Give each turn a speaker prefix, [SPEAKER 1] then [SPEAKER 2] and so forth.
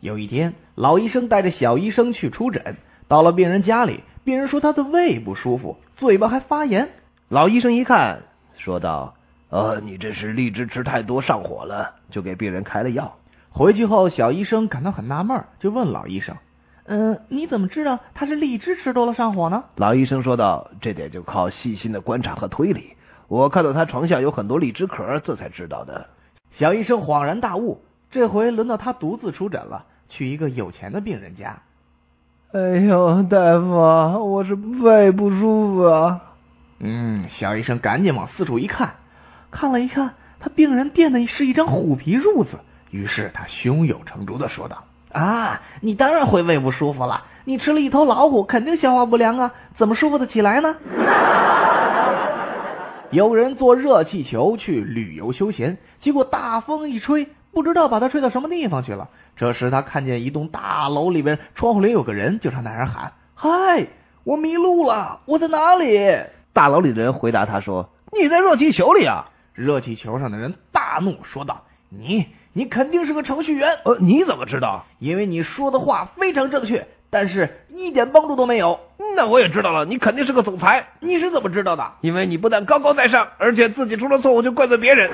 [SPEAKER 1] 有一天，老医生带着小医生去出诊，到了病人家里，病人说他的胃不舒服，嘴巴还发炎。
[SPEAKER 2] 老医生一看，说道：“呃，你这是荔枝吃太多上火了。”就给病人开了药。
[SPEAKER 1] 回去后，小医生感到很纳闷，就问老医生：“嗯，你怎么知道他是荔枝吃多了上火呢？”
[SPEAKER 2] 老医生说道：“这点就靠细心的观察和推理。我看到他床下有很多荔枝壳，这才知道的。”
[SPEAKER 1] 小医生恍然大悟，这回轮到他独自出诊了，去一个有钱的病人家。
[SPEAKER 3] 哎呦，大夫，我是胃不舒服啊。
[SPEAKER 1] 嗯，小医生赶紧往四处一看，看了一看，他病人垫的是一张虎皮褥子。于是他胸有成竹的说道：“啊，你当然会胃不舒服了。你吃了一头老虎，肯定消化不良啊，怎么舒服得起来呢？” 有人坐热气球去旅游休闲，结果大风一吹，不知道把他吹到什么地方去了。这时他看见一栋大楼里边窗户里有个人，就朝那人喊：“嗨，我迷路了，我在哪里？”
[SPEAKER 2] 大楼里的人回答他说：“你在热气球里啊！”
[SPEAKER 1] 热气球上的人大怒说道：“你，你肯定是个程序员。
[SPEAKER 2] 呃，你怎么知道？
[SPEAKER 1] 因为你说的话非常正确，但是一点帮助都没有。
[SPEAKER 2] 那我也知道了，你肯定是个总裁。
[SPEAKER 1] 你是怎么知道的？
[SPEAKER 2] 因为你不但高高在上，而且自己出了错误就怪罪别人。